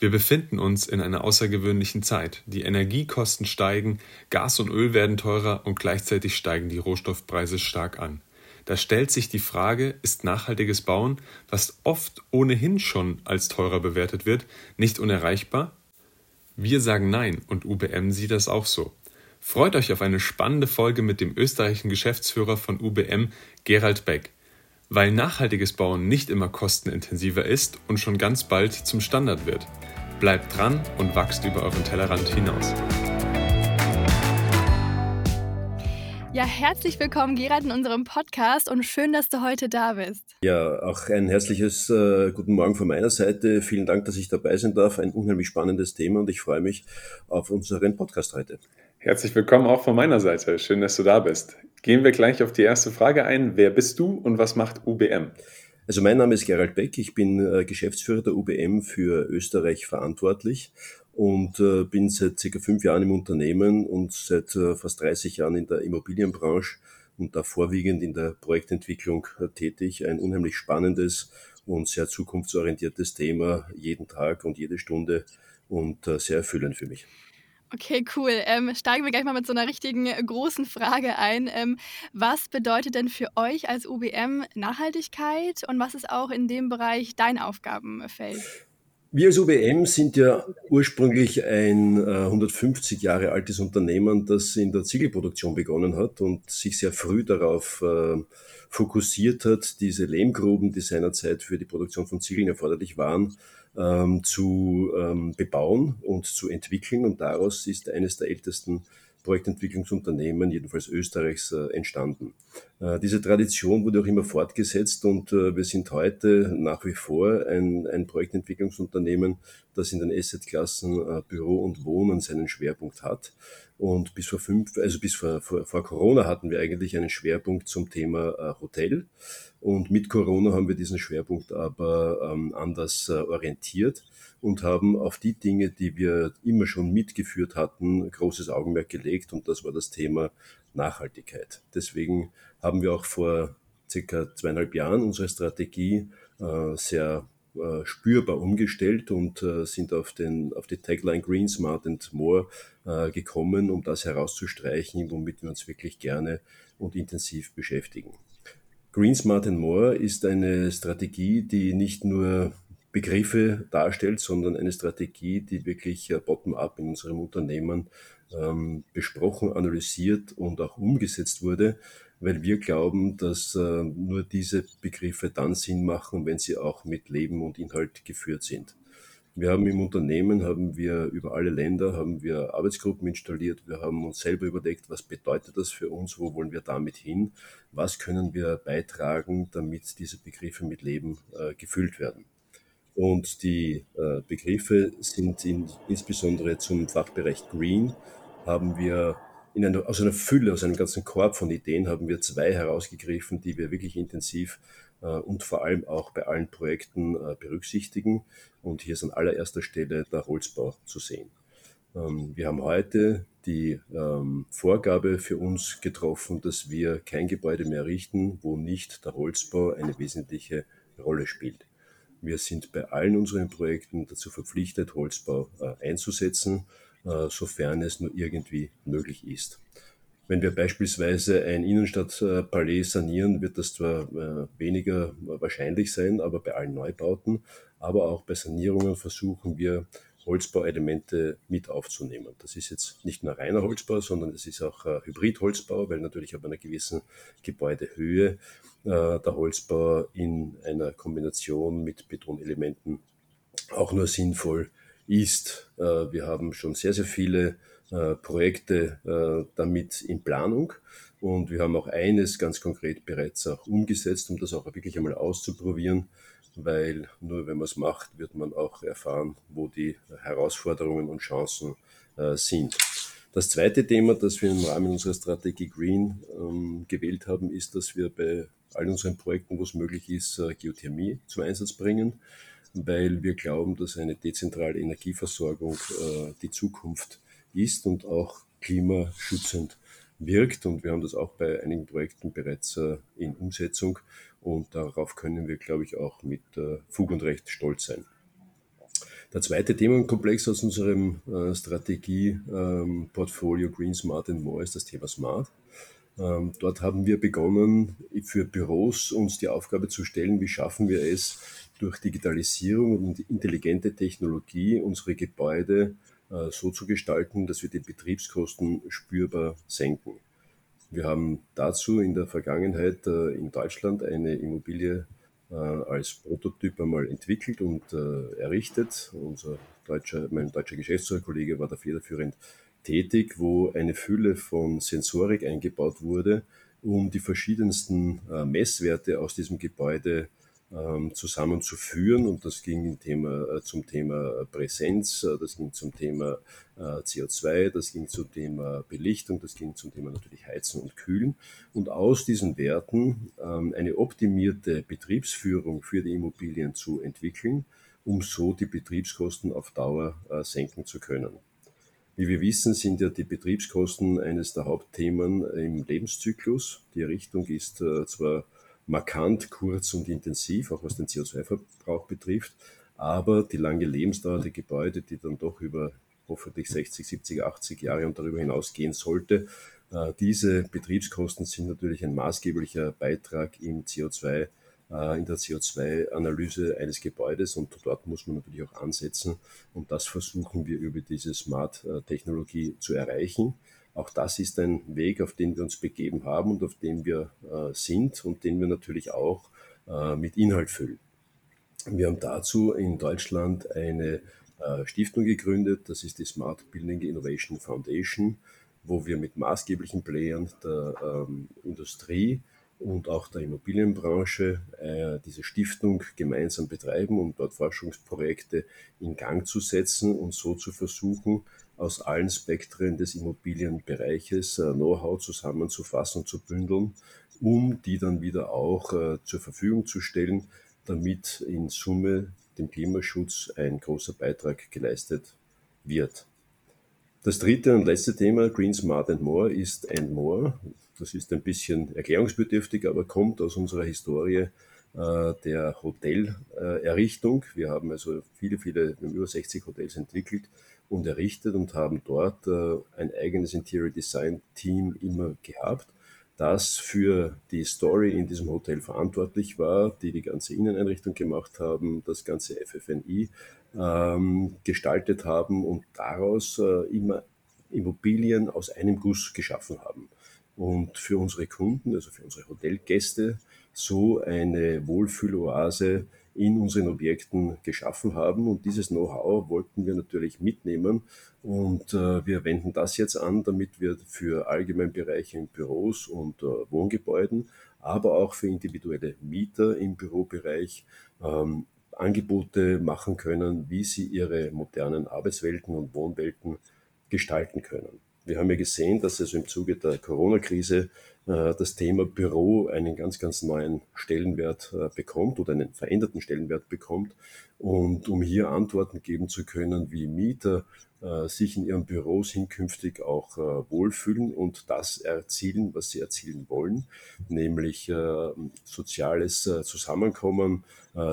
Wir befinden uns in einer außergewöhnlichen Zeit. Die Energiekosten steigen, Gas und Öl werden teurer und gleichzeitig steigen die Rohstoffpreise stark an. Da stellt sich die Frage, ist nachhaltiges Bauen, was oft ohnehin schon als teurer bewertet wird, nicht unerreichbar? Wir sagen nein und UBM sieht das auch so. Freut euch auf eine spannende Folge mit dem österreichischen Geschäftsführer von UBM, Gerald Beck. Weil nachhaltiges Bauen nicht immer kostenintensiver ist und schon ganz bald zum Standard wird. Bleibt dran und wachst über euren Tellerrand hinaus. Ja, herzlich willkommen, Gerald, in unserem Podcast und schön, dass du heute da bist. Ja, auch ein herzliches äh, Guten Morgen von meiner Seite. Vielen Dank, dass ich dabei sein darf. Ein unheimlich spannendes Thema und ich freue mich auf unseren Podcast heute. Herzlich willkommen auch von meiner Seite. Schön, dass du da bist. Gehen wir gleich auf die erste Frage ein. Wer bist du und was macht UBM? Also mein Name ist Gerald Beck. Ich bin äh, Geschäftsführer der UBM für Österreich verantwortlich und äh, bin seit circa fünf Jahren im Unternehmen und seit äh, fast 30 Jahren in der Immobilienbranche und da vorwiegend in der Projektentwicklung tätig. Ein unheimlich spannendes und sehr zukunftsorientiertes Thema jeden Tag und jede Stunde und sehr erfüllend für mich. Okay, cool. Ähm, steigen wir gleich mal mit so einer richtigen äh, großen Frage ein. Ähm, was bedeutet denn für euch als UBM Nachhaltigkeit und was ist auch in dem Bereich dein Aufgabenfeld? Wir als UBM sind ja ursprünglich ein äh, 150 Jahre altes Unternehmen, das in der Ziegelproduktion begonnen hat und sich sehr früh darauf äh, fokussiert hat, diese Lehmgruben, die seinerzeit für die Produktion von Ziegeln erforderlich waren, ähm, zu ähm, bebauen und zu entwickeln. Und daraus ist eines der ältesten Projektentwicklungsunternehmen, jedenfalls Österreichs, äh, entstanden. Äh, diese Tradition wurde auch immer fortgesetzt und äh, wir sind heute nach wie vor ein, ein Projektentwicklungsunternehmen, das in den Assetklassen Büro und Wohnen seinen Schwerpunkt hat. Und bis vor fünf, also bis vor, vor, vor Corona hatten wir eigentlich einen Schwerpunkt zum Thema Hotel. Und mit Corona haben wir diesen Schwerpunkt aber ähm, anders orientiert und haben auf die Dinge, die wir immer schon mitgeführt hatten, großes Augenmerk gelegt und das war das Thema Nachhaltigkeit. Deswegen haben wir auch vor circa zweieinhalb Jahren unsere Strategie äh, sehr äh, spürbar umgestellt und äh, sind auf, den, auf die Tagline Green, Smart and More äh, gekommen, um das herauszustreichen, womit wir uns wirklich gerne und intensiv beschäftigen. Green, Smart and More ist eine Strategie, die nicht nur Begriffe darstellt, sondern eine Strategie, die wirklich bottom-up in unserem Unternehmen ähm, besprochen, analysiert und auch umgesetzt wurde, weil wir glauben, dass äh, nur diese Begriffe dann Sinn machen, wenn sie auch mit Leben und Inhalt geführt sind. Wir haben im Unternehmen, haben wir über alle Länder, haben wir Arbeitsgruppen installiert. Wir haben uns selber überlegt, was bedeutet das für uns, wo wollen wir damit hin, was können wir beitragen, damit diese Begriffe mit Leben äh, gefüllt werden. Und die äh, Begriffe sind in, insbesondere zum Fachbereich Green haben wir in einer, aus einer Fülle, aus einem ganzen Korb von Ideen haben wir zwei herausgegriffen, die wir wirklich intensiv äh, und vor allem auch bei allen Projekten äh, berücksichtigen. Und hier ist an allererster Stelle der Holzbau zu sehen. Ähm, wir haben heute die ähm, Vorgabe für uns getroffen, dass wir kein Gebäude mehr richten, wo nicht der Holzbau eine wesentliche Rolle spielt. Wir sind bei allen unseren Projekten dazu verpflichtet, Holzbau äh, einzusetzen, sofern es nur irgendwie möglich ist. Wenn wir beispielsweise ein Innenstadtpalais sanieren, wird das zwar äh, weniger wahrscheinlich sein, aber bei allen Neubauten, aber auch bei Sanierungen versuchen wir Holzbauelemente mit aufzunehmen. Das ist jetzt nicht nur reiner Holzbau, sondern es ist auch äh, Hybridholzbau, weil natürlich ab einer gewissen Gebäudehöhe äh, der Holzbau in einer Kombination mit Betonelementen auch nur sinnvoll ist. Äh, wir haben schon sehr, sehr viele äh, Projekte äh, damit in Planung. Und wir haben auch eines ganz konkret bereits auch umgesetzt, um das auch wirklich einmal auszuprobieren weil nur wenn man es macht, wird man auch erfahren, wo die Herausforderungen und Chancen sind. Das zweite Thema, das wir im Rahmen unserer Strategie Green ähm, gewählt haben, ist, dass wir bei all unseren Projekten, wo es möglich ist, Geothermie zum Einsatz bringen, weil wir glauben, dass eine dezentrale Energieversorgung äh, die Zukunft ist und auch klimaschützend wirkt. Und wir haben das auch bei einigen Projekten bereits äh, in Umsetzung. Und darauf können wir, glaube ich, auch mit äh, Fug und Recht stolz sein. Der zweite Themenkomplex aus unserem äh, Strategie-Portfolio ähm, Green Smart and More ist das Thema Smart. Ähm, dort haben wir begonnen, für Büros uns die Aufgabe zu stellen, wie schaffen wir es, durch Digitalisierung und intelligente Technologie unsere Gebäude äh, so zu gestalten, dass wir die Betriebskosten spürbar senken. Wir haben dazu in der Vergangenheit äh, in Deutschland eine Immobilie äh, als Prototyp einmal entwickelt und errichtet. Unser deutscher, mein deutscher Geschäftsführerkollege war da federführend tätig, wo eine Fülle von Sensorik eingebaut wurde, um die verschiedensten Messwerte aus diesem Gebäude ähm, zusammenzuführen. Und das ging Thema, äh, zum Thema Präsenz, äh, das ging zum Thema äh, CO2, das ging zum Thema Belichtung, das ging zum Thema natürlich Heizen und Kühlen. Und aus diesen Werten ähm, eine optimierte Betriebsführung für die Immobilien zu entwickeln, um so die Betriebskosten auf Dauer senken zu können. Wie wir wissen, sind ja die Betriebskosten eines der Hauptthemen im Lebenszyklus. Die Errichtung ist zwar markant kurz und intensiv, auch was den CO2-Verbrauch betrifft. Aber die lange Lebensdauer der Gebäude, die dann doch über hoffentlich 60, 70, 80 Jahre und darüber hinaus gehen sollte, äh, diese Betriebskosten sind natürlich ein maßgeblicher Beitrag im CO2, äh, in der CO2-Analyse eines Gebäudes und dort muss man natürlich auch ansetzen und das versuchen wir über diese Smart-Technologie zu erreichen. Auch das ist ein Weg, auf den wir uns begeben haben und auf dem wir äh, sind und den wir natürlich auch äh, mit Inhalt füllen. Wir haben dazu in Deutschland eine äh, Stiftung gegründet, das ist die Smart Building Innovation Foundation, wo wir mit maßgeblichen Playern der ähm, Industrie und auch der Immobilienbranche äh, diese Stiftung gemeinsam betreiben, um dort Forschungsprojekte in Gang zu setzen und so zu versuchen, aus allen Spektren des Immobilienbereiches äh, Know-how zusammenzufassen und zu bündeln, um die dann wieder auch äh, zur Verfügung zu stellen, damit in Summe dem Klimaschutz ein großer Beitrag geleistet wird. Das dritte und letzte Thema, Green Smart and More, ist and more. Das ist ein bisschen erklärungsbedürftig, aber kommt aus unserer Historie äh, der Hotelerrichtung. Wir haben also viele, viele, wir haben über 60 Hotels entwickelt und errichtet und haben dort äh, ein eigenes Interior Design Team immer gehabt, das für die Story in diesem Hotel verantwortlich war, die die ganze Inneneinrichtung gemacht haben, das ganze FFNI ähm, gestaltet haben und daraus äh, immer Immobilien aus einem Guss geschaffen haben. Und für unsere Kunden, also für unsere Hotelgäste, so eine Wohlfühloase in unseren Objekten geschaffen haben. Und dieses Know-how wollten wir natürlich mitnehmen. Und äh, wir wenden das jetzt an, damit wir für Allgemeinbereiche in Büros und äh, Wohngebäuden, aber auch für individuelle Mieter im Bürobereich ähm, Angebote machen können, wie sie ihre modernen Arbeitswelten und Wohnwelten gestalten können. Wir haben ja gesehen, dass also im Zuge der Corona-Krise äh, das Thema Büro einen ganz, ganz neuen Stellenwert äh, bekommt oder einen veränderten Stellenwert bekommt. Und um hier Antworten geben zu können, wie Mieter äh, sich in ihren Büros hinkünftig auch wohlfühlen und das erzielen, was sie erzielen wollen, nämlich soziales Zusammenkommen,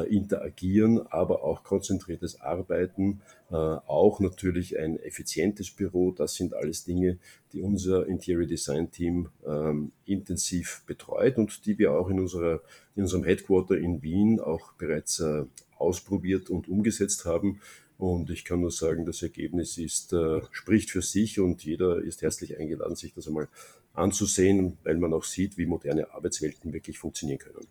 interagieren, aber auch konzentriertes Arbeiten, auch natürlich ein effizientes Büro. Das sind alles Dinge, die unser Interior Design Team ähm, intensiv betreut und die wir auch in, unserer, in unserem Headquarter in Wien auch bereits äh, ausprobiert und umgesetzt haben. Und ich kann nur sagen, das Ergebnis ist, äh, spricht für sich und jeder ist herzlich eingeladen, sich das einmal anzusehen, weil man auch sieht, wie moderne Arbeitswelten wirklich funktionieren können.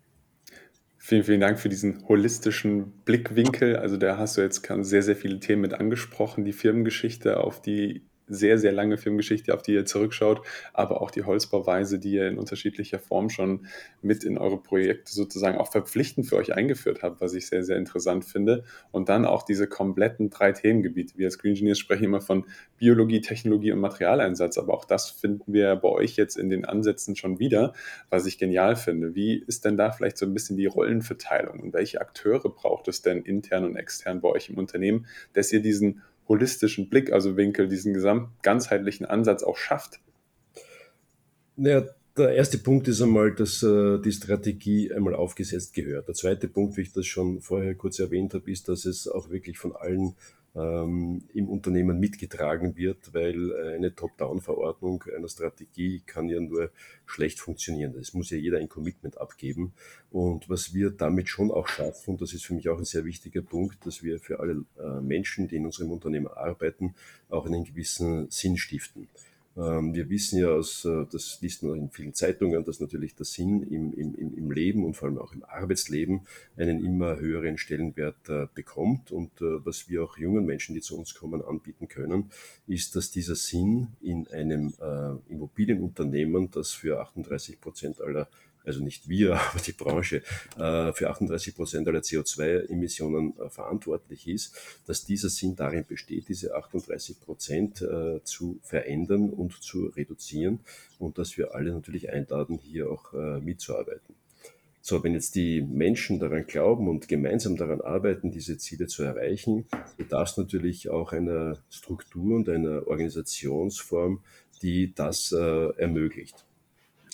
Vielen, vielen Dank für diesen holistischen Blickwinkel. Also da hast du jetzt sehr, sehr viele Themen mit angesprochen, die Firmengeschichte auf die sehr, sehr lange Firmengeschichte, auf die ihr zurückschaut, aber auch die Holzbauweise, die ihr in unterschiedlicher Form schon mit in eure Projekte sozusagen auch verpflichtend für euch eingeführt habt, was ich sehr, sehr interessant finde. Und dann auch diese kompletten drei Themengebiete. Wir als Green Engineers sprechen immer von Biologie, Technologie und Materialeinsatz, aber auch das finden wir bei euch jetzt in den Ansätzen schon wieder, was ich genial finde. Wie ist denn da vielleicht so ein bisschen die Rollenverteilung und welche Akteure braucht es denn intern und extern bei euch im Unternehmen, dass ihr diesen holistischen Blick, also Winkel, diesen gesamt ganzheitlichen Ansatz auch schafft? Naja, der erste Punkt ist einmal, dass äh, die Strategie einmal aufgesetzt gehört. Der zweite Punkt, wie ich das schon vorher kurz erwähnt habe, ist, dass es auch wirklich von allen ähm, im Unternehmen mitgetragen wird, weil eine Top-Down-Verordnung einer Strategie kann ja nur schlecht funktionieren. Es muss ja jeder ein Commitment abgeben. Und was wir damit schon auch schaffen, das ist für mich auch ein sehr wichtiger Punkt, dass wir für alle äh, Menschen, die in unserem Unternehmen arbeiten, auch einen gewissen Sinn stiften. Ähm, wir wissen ja aus, äh, das liest man in vielen Zeitungen, dass natürlich der Sinn im, im, im Leben und vor allem auch im Arbeitsleben einen immer höheren Stellenwert äh, bekommt. Und äh, was wir auch jungen Menschen, die zu uns kommen, anbieten können, ist, dass dieser Sinn in einem Immobilienunternehmen, das für 38 Prozent aller also nicht wir, aber die Branche, äh, für 38 Prozent aller CO2-Emissionen äh, verantwortlich ist, dass dieser Sinn darin besteht, diese 38 Prozent äh, zu verändern und zu reduzieren und dass wir alle natürlich einladen, hier auch mitzuarbeiten. So, wenn jetzt die Menschen daran glauben und gemeinsam daran arbeiten, diese Ziele zu erreichen, bedarf es natürlich auch einer Struktur und einer Organisationsform, die das äh, ermöglicht.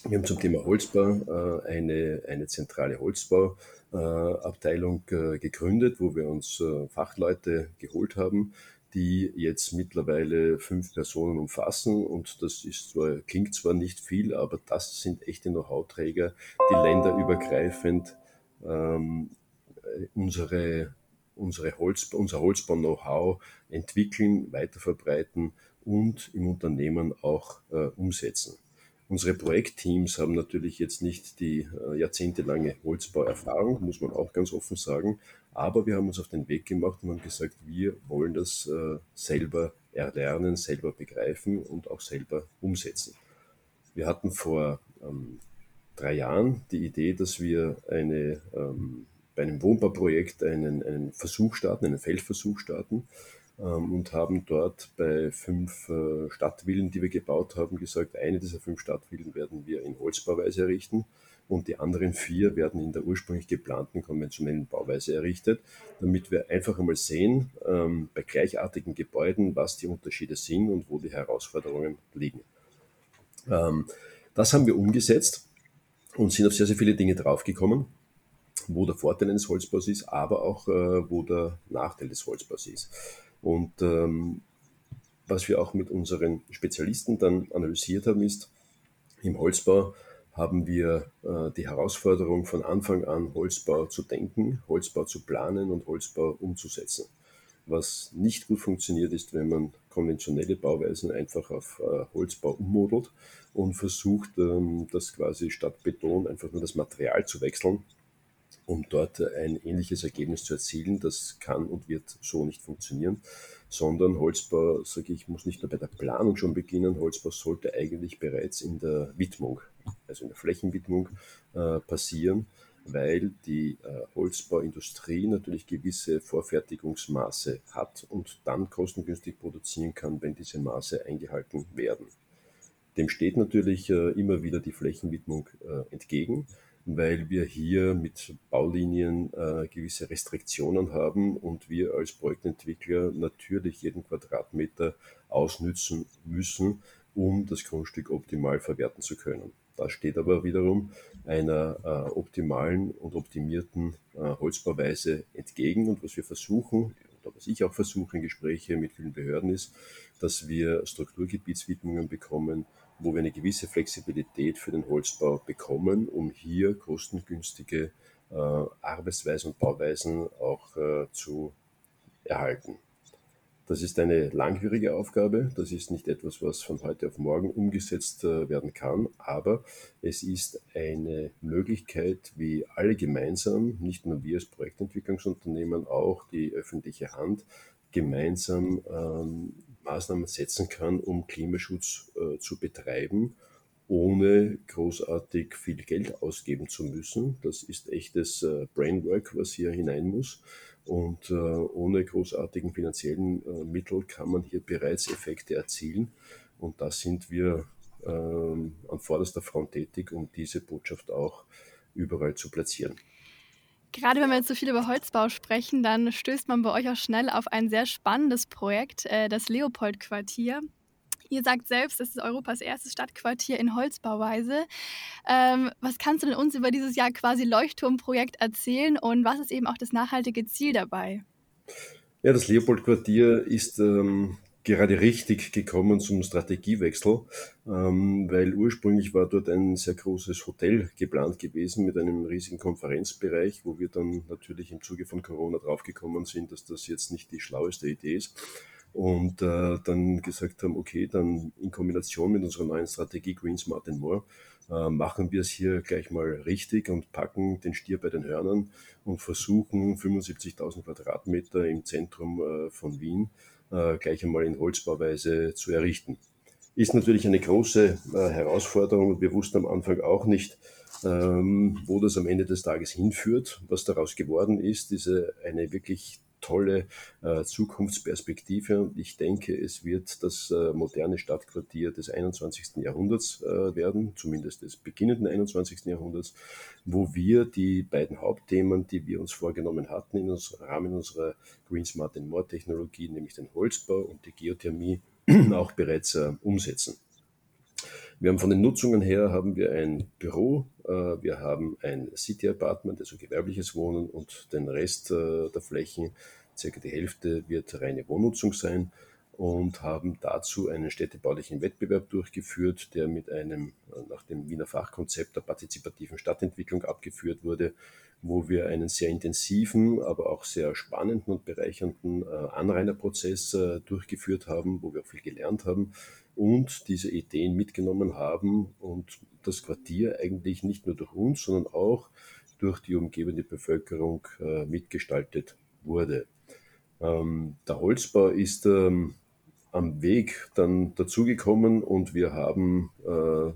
Wir haben zum Thema Holzbau äh, eine, eine zentrale Holzbauabteilung äh, gegründet, wo wir uns äh, Fachleute geholt haben, die jetzt mittlerweile fünf Personen umfassen. Und das ist zwar, klingt zwar nicht viel, aber das sind echte Know-how-Träger, die länderübergreifend ähm, unsere, unsere Holz, unser Holzbau-Know-how entwickeln, weiterverbreiten und im Unternehmen auch äh, umsetzen. Unsere Projektteams haben natürlich jetzt nicht die äh, jahrzehntelange Holzbauerfahrung, muss man auch ganz offen sagen. Aber wir haben uns auf den Weg gemacht und haben gesagt, wir wollen das äh, selber erlernen, selber begreifen und auch selber umsetzen. Wir hatten vor ähm, drei Jahren die Idee, dass wir eine, ähm, bei einem Wohnbauprojekt einen, einen Versuch starten, einen Feldversuch starten und haben dort bei fünf äh, Stadtvillen, die wir gebaut haben, gesagt, eine dieser fünf Stadtvillen werden wir in Holzbauweise errichten und die anderen vier werden in der ursprünglich geplanten konventionellen Bauweise errichtet, damit wir einfach einmal sehen, ähm, bei gleichartigen Gebäuden, was die Unterschiede sind und wo die Herausforderungen liegen. Ähm, das haben wir umgesetzt und sind auf sehr, sehr viele Dinge draufgekommen, wo der Vorteil eines Holzbaus ist, aber auch äh, wo der Nachteil des Holzbaus ist. Und ähm, was wir auch mit unseren Spezialisten dann analysiert haben, ist, im Holzbau haben wir äh, die Herausforderung von Anfang an Holzbau zu denken, Holzbau zu planen und Holzbau umzusetzen. Was nicht gut funktioniert ist, wenn man konventionelle Bauweisen einfach auf äh, Holzbau ummodelt und versucht, ähm, das quasi statt Beton einfach nur das Material zu wechseln um dort ein ähnliches Ergebnis zu erzielen. Das kann und wird so nicht funktionieren, sondern Holzbau, sage ich, muss nicht nur bei der Planung schon beginnen. Holzbau sollte eigentlich bereits in der Widmung, also in der Flächenwidmung äh, passieren, weil die äh, Holzbauindustrie natürlich gewisse Vorfertigungsmaße hat und dann kostengünstig produzieren kann, wenn diese Maße eingehalten werden. Dem steht natürlich äh, immer wieder die Flächenwidmung äh, entgegen weil wir hier mit Baulinien äh, gewisse Restriktionen haben und wir als Projektentwickler natürlich jeden Quadratmeter ausnützen müssen, um das Grundstück optimal verwerten zu können. Das steht aber wiederum einer äh, optimalen und optimierten äh, Holzbauweise entgegen. Und was wir versuchen, oder was ich auch versuche in Gesprächen mit vielen Behörden ist, dass wir Strukturgebietswidmungen bekommen, wo wir eine gewisse Flexibilität für den Holzbau bekommen, um hier kostengünstige äh, Arbeitsweisen und Bauweisen auch äh, zu erhalten. Das ist eine langwierige Aufgabe. Das ist nicht etwas, was von heute auf morgen umgesetzt äh, werden kann, aber es ist eine Möglichkeit, wie alle gemeinsam, nicht nur wir als Projektentwicklungsunternehmen, auch die öffentliche Hand, gemeinsam ähm, Maßnahmen setzen kann, um Klimaschutz äh, zu betreiben, ohne großartig viel Geld ausgeben zu müssen. Das ist echtes äh, Brainwork, was hier hinein muss. Und äh, ohne großartigen finanziellen äh, Mittel kann man hier bereits Effekte erzielen. Und da sind wir ähm, an vorderster Front tätig, um diese Botschaft auch überall zu platzieren. Gerade wenn wir jetzt so viel über Holzbau sprechen, dann stößt man bei euch auch schnell auf ein sehr spannendes Projekt, äh, das Leopold-Quartier. Ihr sagt selbst, es ist Europas erstes Stadtquartier in Holzbauweise. Ähm, was kannst du denn uns über dieses Jahr quasi Leuchtturmprojekt erzählen und was ist eben auch das nachhaltige Ziel dabei? Ja, das Leopold-Quartier ist ähm, gerade richtig gekommen zum Strategiewechsel, ähm, weil ursprünglich war dort ein sehr großes Hotel geplant gewesen mit einem riesigen Konferenzbereich, wo wir dann natürlich im Zuge von Corona draufgekommen sind, dass das jetzt nicht die schlaueste Idee ist. Und äh, dann gesagt haben, okay, dann in Kombination mit unserer neuen Strategie Green Smart and More äh, machen wir es hier gleich mal richtig und packen den Stier bei den Hörnern und versuchen 75.000 Quadratmeter im Zentrum äh, von Wien äh, gleich einmal in Holzbauweise zu errichten. Ist natürlich eine große äh, Herausforderung und wir wussten am Anfang auch nicht, ähm, wo das am Ende des Tages hinführt. Was daraus geworden ist, diese eine wirklich tolle äh, Zukunftsperspektive und ich denke, es wird das äh, moderne Stadtquartier des 21. Jahrhunderts äh, werden, zumindest des beginnenden 21. Jahrhunderts, wo wir die beiden Hauptthemen, die wir uns vorgenommen hatten im Rahmen unserer Green Smart and More Technologie, nämlich den Holzbau und die Geothermie, auch bereits äh, umsetzen. Wir haben von den Nutzungen her haben wir ein Büro, wir haben ein City Apartment, also gewerbliches Wohnen und den Rest äh, der Flächen, circa die Hälfte wird reine Wohnnutzung sein und haben dazu einen städtebaulichen Wettbewerb durchgeführt, der mit einem äh, nach dem Wiener Fachkonzept der partizipativen Stadtentwicklung abgeführt wurde, wo wir einen sehr intensiven, aber auch sehr spannenden und bereichernden Anrainerprozess durchgeführt haben, wo wir auch viel gelernt haben und diese Ideen mitgenommen haben und das Quartier eigentlich nicht nur durch uns, sondern auch durch die umgebende Bevölkerung äh, mitgestaltet wurde. Ähm, der Holzbau ist ähm, am Weg dann dazugekommen und wir haben äh,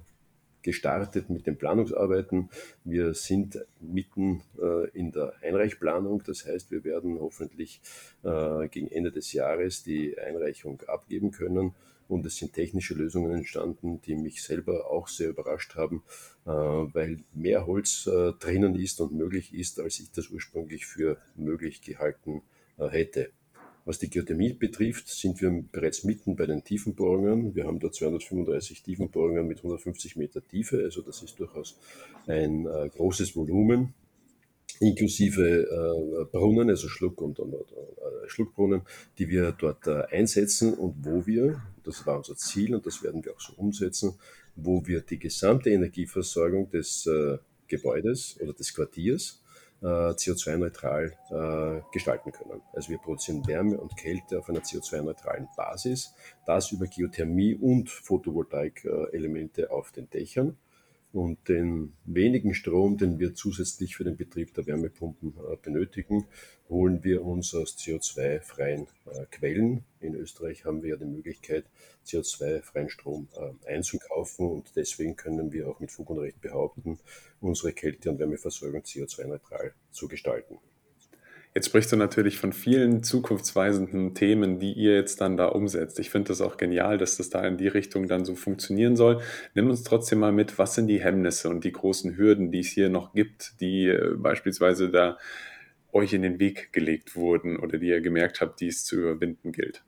gestartet mit den Planungsarbeiten. Wir sind mitten äh, in der Einreichplanung. Das heißt, wir werden hoffentlich äh, gegen Ende des Jahres die Einreichung abgeben können. Und es sind technische Lösungen entstanden, die mich selber auch sehr überrascht haben, äh, weil mehr Holz äh, drinnen ist und möglich ist, als ich das ursprünglich für möglich gehalten äh, hätte. Was die Geothermie betrifft, sind wir bereits mitten bei den Tiefenbohrungen. Wir haben da 235 Tiefenbohrungen mit 150 Meter Tiefe, also das ist durchaus ein äh, großes Volumen inklusive äh, Brunnen, also Schluck- und, und, und äh, Schluckbrunnen, die wir dort äh, einsetzen und wo wir, das war unser Ziel und das werden wir auch so umsetzen, wo wir die gesamte Energieversorgung des äh, Gebäudes oder des Quartiers CO2-neutral äh, gestalten können. Also wir produzieren Wärme und Kälte auf einer CO2-neutralen Basis, das über Geothermie und Photovoltaik-Elemente auf den Dächern und den wenigen Strom, den wir zusätzlich für den Betrieb der Wärmepumpen äh, benötigen, holen wir uns aus CO2-freien äh, Quellen. In Österreich haben wir ja die Möglichkeit, CO2-freien Strom äh, einzukaufen und deswegen können wir auch mit Fug und Recht behaupten, unsere Kälte- und Wärmeversorgung CO2-neutral zu gestalten. Jetzt sprichst du natürlich von vielen zukunftsweisenden Themen, die ihr jetzt dann da umsetzt. Ich finde das auch genial, dass das da in die Richtung dann so funktionieren soll. Nimm uns trotzdem mal mit, was sind die Hemmnisse und die großen Hürden, die es hier noch gibt, die äh, beispielsweise da euch in den Weg gelegt wurden oder die ihr gemerkt habt, die es zu überwinden gilt?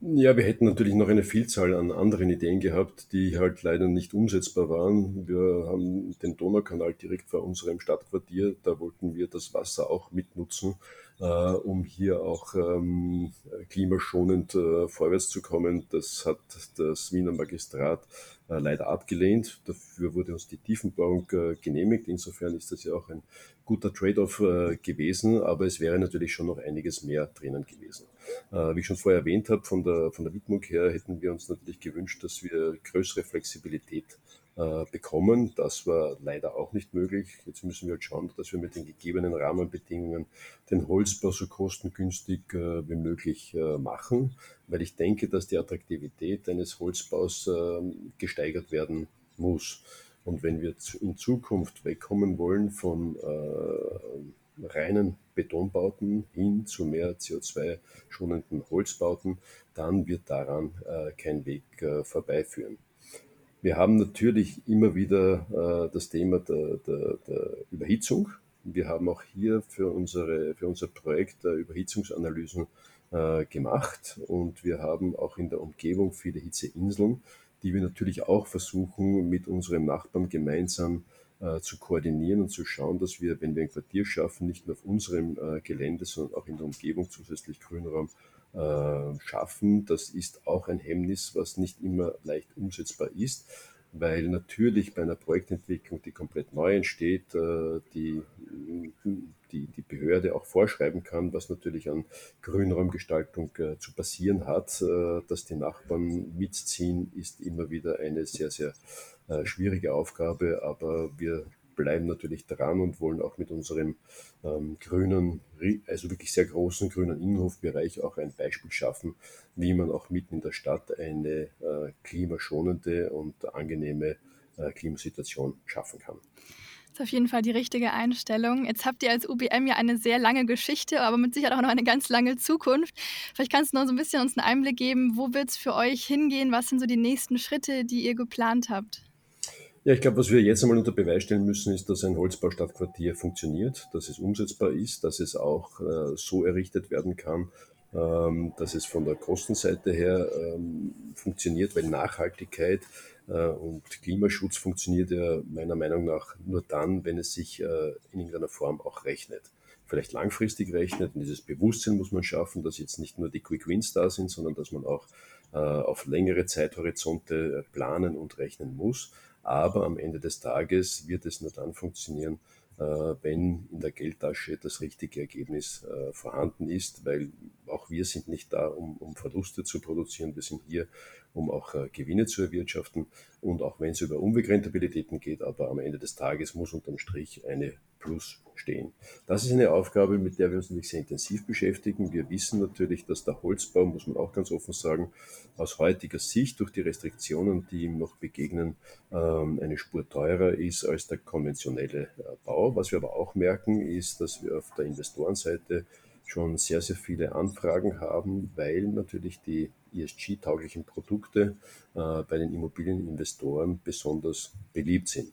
Ja, wir hätten natürlich noch eine Vielzahl an anderen Ideen gehabt, die halt leider nicht umsetzbar waren. Wir haben den Donaukanal direkt vor unserem Stadtquartier. Da wollten wir das Wasser auch mitnutzen, äh, um hier auch ähm, klimaschonend äh, vorwärts zu kommen. Das hat das Wiener Magistrat äh, leider abgelehnt. Dafür wurde uns die Tiefenbauung äh, genehmigt. Insofern ist das ja auch ein guter Trade-off äh, gewesen, aber es wäre natürlich schon noch einiges mehr drinnen gewesen. Äh, wie ich schon vorher erwähnt habe, von der, von der Widmung her hätten wir uns natürlich gewünscht, dass wir größere Flexibilität äh, bekommen. Das war leider auch nicht möglich. Jetzt müssen wir halt schauen, dass wir mit den gegebenen Rahmenbedingungen den Holzbau so kostengünstig äh, wie möglich machen, weil ich denke, dass die Attraktivität eines Holzbaus gesteigert werden muss. Und wenn wir in Zukunft wegkommen wollen von reinen Betonbauten hin zu mehr CO2-schonenden Holzbauten, dann wird daran äh, kein Weg äh, vorbeiführen. Wir haben natürlich immer wieder äh, das Thema der, der, der, Überhitzung. Wir haben auch hier für, unsere, für unser Projekt Überhitzungsanalysen äh, gemacht und wir haben auch in der Umgebung viele Hitzeinseln die wir natürlich auch versuchen, mit unserem Nachbarn gemeinsam äh, zu koordinieren und zu schauen, dass wir, wenn wir ein Quartier schaffen, nicht nur auf unserem äh, Gelände, sondern auch in der Umgebung zusätzlich Grünraum äh, schaffen. Das ist auch ein Hemmnis, was nicht immer leicht umsetzbar ist weil natürlich bei einer Projektentwicklung, die komplett neu entsteht, äh, die, die, die Behörde auch vorschreiben kann, was natürlich an Grünraumgestaltung äh, zu passieren hat. Äh, dass die Nachbarn mitziehen, ist immer wieder eine sehr, sehr schwierige Aufgabe, aber wir bleiben natürlich dran und wollen auch mit unserem ähm, grünen, also wirklich sehr großen grünen Innenhofbereich auch ein Beispiel schaffen, wie man auch mitten in der Stadt eine äh, klimaschonende und angenehme äh, Klimasituation schaffen kann. Das ist auf jeden Fall die richtige Einstellung. Jetzt habt ihr als UBM ja eine sehr lange Geschichte, aber mit Sicherheit auch noch eine ganz lange Zukunft. Vielleicht kannst du noch so ein bisschen uns einen Einblick geben, wo wird es für euch hingehen? Was sind so die nächsten Schritte, die ihr geplant habt? Ja, ich glaube, was wir jetzt einmal unter Beweis stellen müssen, ist, dass ein Holzbaustadtquartier funktioniert, dass es umsetzbar ist, dass es auch äh, so errichtet werden kann, ähm, dass es von der Kostenseite her ähm, funktioniert, weil Nachhaltigkeit äh, und Klimaschutz funktioniert ja meiner Meinung nach nur dann, wenn es sich äh, in irgendeiner Form auch rechnet. Vielleicht langfristig rechnet und dieses Bewusstsein muss man schaffen, dass jetzt nicht nur die Quick Wins da sind, sondern dass man auch äh, auf längere Zeithorizonte planen und rechnen muss. Aber am Ende des Tages wird es nur dann funktionieren, äh, wenn in der Geldtasche das richtige Ergebnis äh, vorhanden ist, weil auch wir sind nicht da, um, um Verluste zu produzieren. Wir sind hier, um auch äh, Gewinne zu erwirtschaften. Und auch wenn es über Umwegrentabilitäten geht, aber am Ende des Tages muss unterm Strich eine Plus stehen. Das ist eine Aufgabe, mit der wir uns natürlich sehr intensiv beschäftigen. Wir wissen natürlich, dass der Holzbau, muss man auch ganz offen sagen, aus heutiger Sicht durch die Restriktionen, die ihm noch begegnen, ähm, eine Spur teurer ist als der konventionelle äh, Bau. Was wir aber auch merken, ist, dass wir auf der Investorenseite schon sehr, sehr viele Anfragen haben, weil natürlich die ESG-tauglichen Produkte äh, bei den Immobilieninvestoren besonders beliebt sind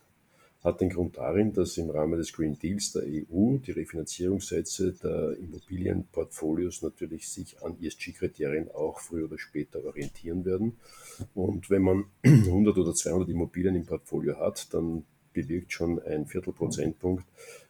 hat den Grund darin, dass im Rahmen des Green Deals der EU die Refinanzierungssätze der Immobilienportfolios natürlich sich an ESG-Kriterien auch früher oder später orientieren werden. Und wenn man 100 oder 200 Immobilien im Portfolio hat, dann bewirkt schon ein Viertelprozentpunkt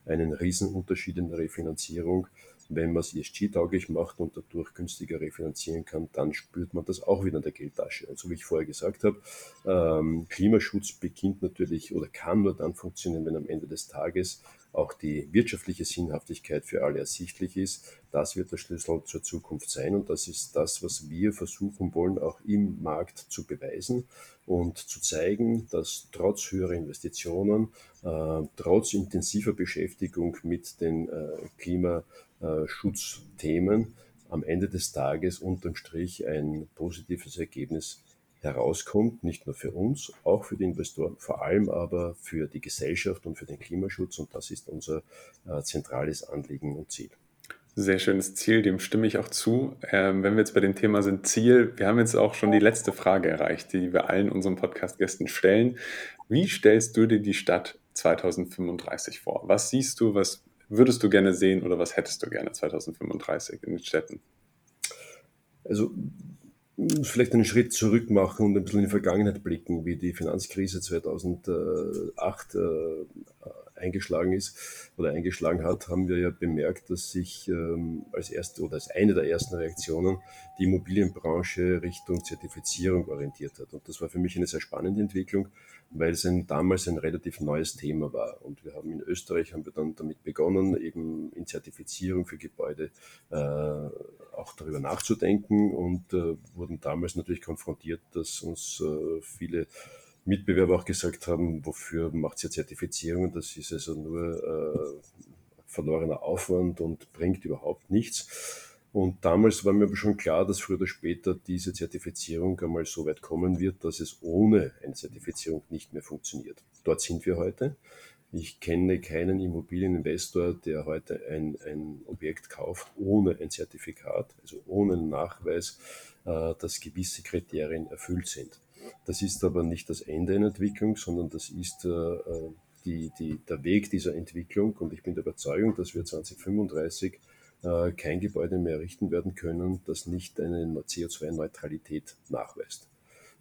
einen Riesenunterschied in der Refinanzierung wenn man es ESG-tauglich macht und dadurch günstiger refinanzieren kann, dann spürt man das auch wieder in der Geldtasche. Also wie ich vorher gesagt habe, ähm, Klimaschutz beginnt natürlich oder kann nur dann funktionieren, wenn am Ende des Tages auch die wirtschaftliche Sinnhaftigkeit für alle ersichtlich ist. Das wird der Schlüssel zur Zukunft sein und das ist das, was wir versuchen wollen, auch im Markt zu beweisen und zu zeigen, dass trotz höherer Investitionen, äh, trotz intensiver Beschäftigung mit den äh, Klimaschutzthemen am Ende des Tages unterm Strich ein positives Ergebnis herauskommt, nicht nur für uns, auch für die Investoren, vor allem aber für die Gesellschaft und für den Klimaschutz. Und das ist unser äh, zentrales Anliegen und Ziel. Sehr schönes Ziel, dem stimme ich auch zu. Ähm, wenn wir jetzt bei dem Thema sind, Ziel, wir haben jetzt auch schon die letzte Frage erreicht, die wir allen unseren Podcast-Gästen stellen. Wie stellst du dir die Stadt 2035 vor? Was siehst du, was würdest du gerne sehen oder was hättest du gerne 2035 in den Städten? Also vielleicht einen Schritt zurück machen und ein bisschen in die Vergangenheit blicken, wie die Finanzkrise 2008 äh, eingeschlagen ist oder eingeschlagen hat, haben wir ja bemerkt, dass sich ähm, als erste oder als eine der ersten Reaktionen die Immobilienbranche Richtung Zertifizierung orientiert hat. Und das war für mich eine sehr spannende Entwicklung, weil es ein, damals ein relativ neues Thema war. Und wir haben in Österreich haben wir dann damit begonnen, eben in Zertifizierung für Gebäude äh, auch darüber nachzudenken und äh, wurden damals natürlich konfrontiert, dass uns äh, viele Mitbewerber auch gesagt haben, wofür macht ihr Zertifizierungen? Das ist also nur äh, verlorener Aufwand und bringt überhaupt nichts. Und damals war mir aber schon klar, dass früher oder später diese Zertifizierung einmal so weit kommen wird, dass es ohne eine Zertifizierung nicht mehr funktioniert. Dort sind wir heute. Ich kenne keinen Immobilieninvestor, der heute ein, ein Objekt kauft ohne ein Zertifikat, also ohne einen Nachweis, äh, dass gewisse Kriterien erfüllt sind. Das ist aber nicht das Ende einer Entwicklung, sondern das ist äh, die, die, der Weg dieser Entwicklung. Und ich bin der Überzeugung, dass wir 2035 äh, kein Gebäude mehr errichten werden können, das nicht eine CO2-Neutralität nachweist.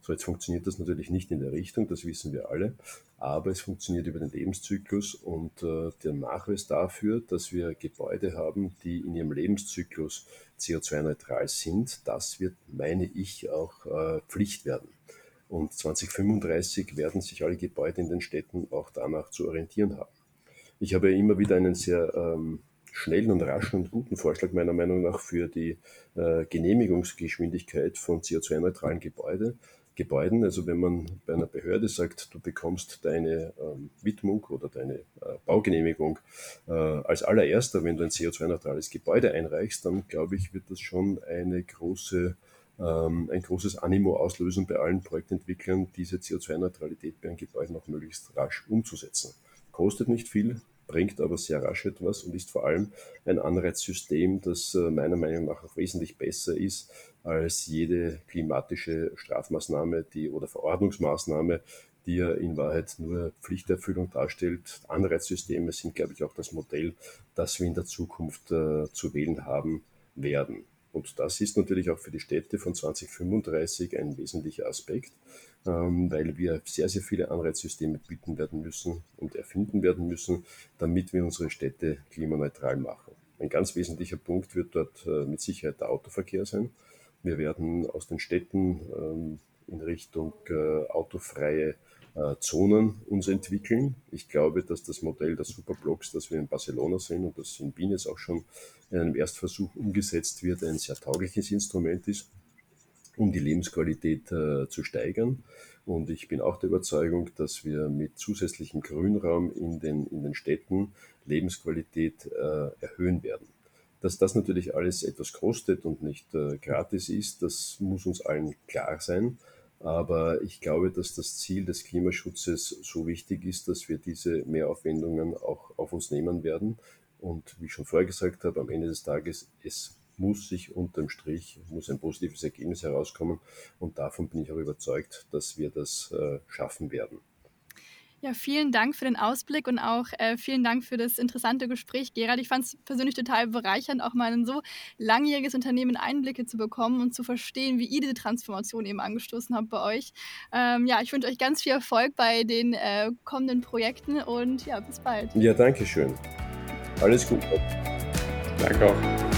So, jetzt funktioniert das natürlich nicht in der Richtung, das wissen wir alle, aber es funktioniert über den Lebenszyklus und äh, der Nachweis dafür, dass wir Gebäude haben, die in ihrem Lebenszyklus CO2-neutral sind, das wird, meine ich, auch äh, Pflicht werden. Und 2035 werden sich alle Gebäude in den Städten auch danach zu orientieren haben. Ich habe immer wieder einen sehr ähm, schnellen und raschen und guten Vorschlag meiner Meinung nach für die äh, Genehmigungsgeschwindigkeit von CO2-neutralen Gebäude, Gebäuden. Also wenn man bei einer Behörde sagt, du bekommst deine ähm, Widmung oder deine äh, Baugenehmigung äh, als allererster, wenn du ein CO2-neutrales Gebäude einreichst, dann glaube ich, wird das schon eine große ähm, ein großes Animo auslösen bei allen Projektentwicklern, diese CO2-Neutralität bei einem Gebäude noch möglichst rasch umzusetzen. Kostet nicht viel, bringt aber sehr rasch etwas und ist vor allem ein Anreizsystem, das äh, meiner Meinung nach auch wesentlich besser ist als jede klimatische Strafmaßnahme die, oder Verordnungsmaßnahme, die ja in Wahrheit nur Pflichterfüllung darstellt. Anreizsysteme sind, glaube ich, auch das Modell, das wir in der Zukunft äh, zu wählen haben werden. Und das ist natürlich auch für die Städte von 2035 ein wesentlicher Aspekt, weil wir sehr, sehr viele Anreizsysteme bieten werden müssen und erfinden werden müssen, damit wir unsere Städte klimaneutral machen. Ein ganz wesentlicher Punkt wird dort äh, mit Sicherheit der Autoverkehr sein. Wir werden aus den Städten ähm, in Richtung äh, autofreie äh, Zonen uns entwickeln. Ich glaube, dass das Modell der Superblocks, das wir in Barcelona sehen und das in Wien jetzt auch schon in einem Erstversuch umgesetzt wird, ein sehr taugliches Instrument ist, um die Lebensqualität äh, zu steigern. Und ich bin auch der Überzeugung, dass wir mit zusätzlichem Grünraum in den, in den Städten Lebensqualität äh, erhöhen werden. Dass das natürlich alles etwas kostet und nicht äh, gratis ist, das muss uns allen klar sein. Aber ich glaube, dass das Ziel des Klimaschutzes so wichtig ist, dass wir diese Mehraufwendungen auch auf uns nehmen werden. Und wie ich schon vorher gesagt habe, am Ende des Tages, es muss sich unterm Strich, muss ein positives Ergebnis herauskommen. Und davon bin ich auch überzeugt, dass wir das äh, schaffen werden. Ja, vielen Dank für den Ausblick und auch äh, vielen Dank für das interessante Gespräch, Gerald. Ich fand es persönlich total bereichernd, auch mal in so langjähriges Unternehmen Einblicke zu bekommen und zu verstehen, wie ihr diese Transformation eben angestoßen habt bei euch. Ähm, ja, ich wünsche euch ganz viel Erfolg bei den äh, kommenden Projekten und ja, bis bald. Ja, danke schön. Alles Gute. Danke auch.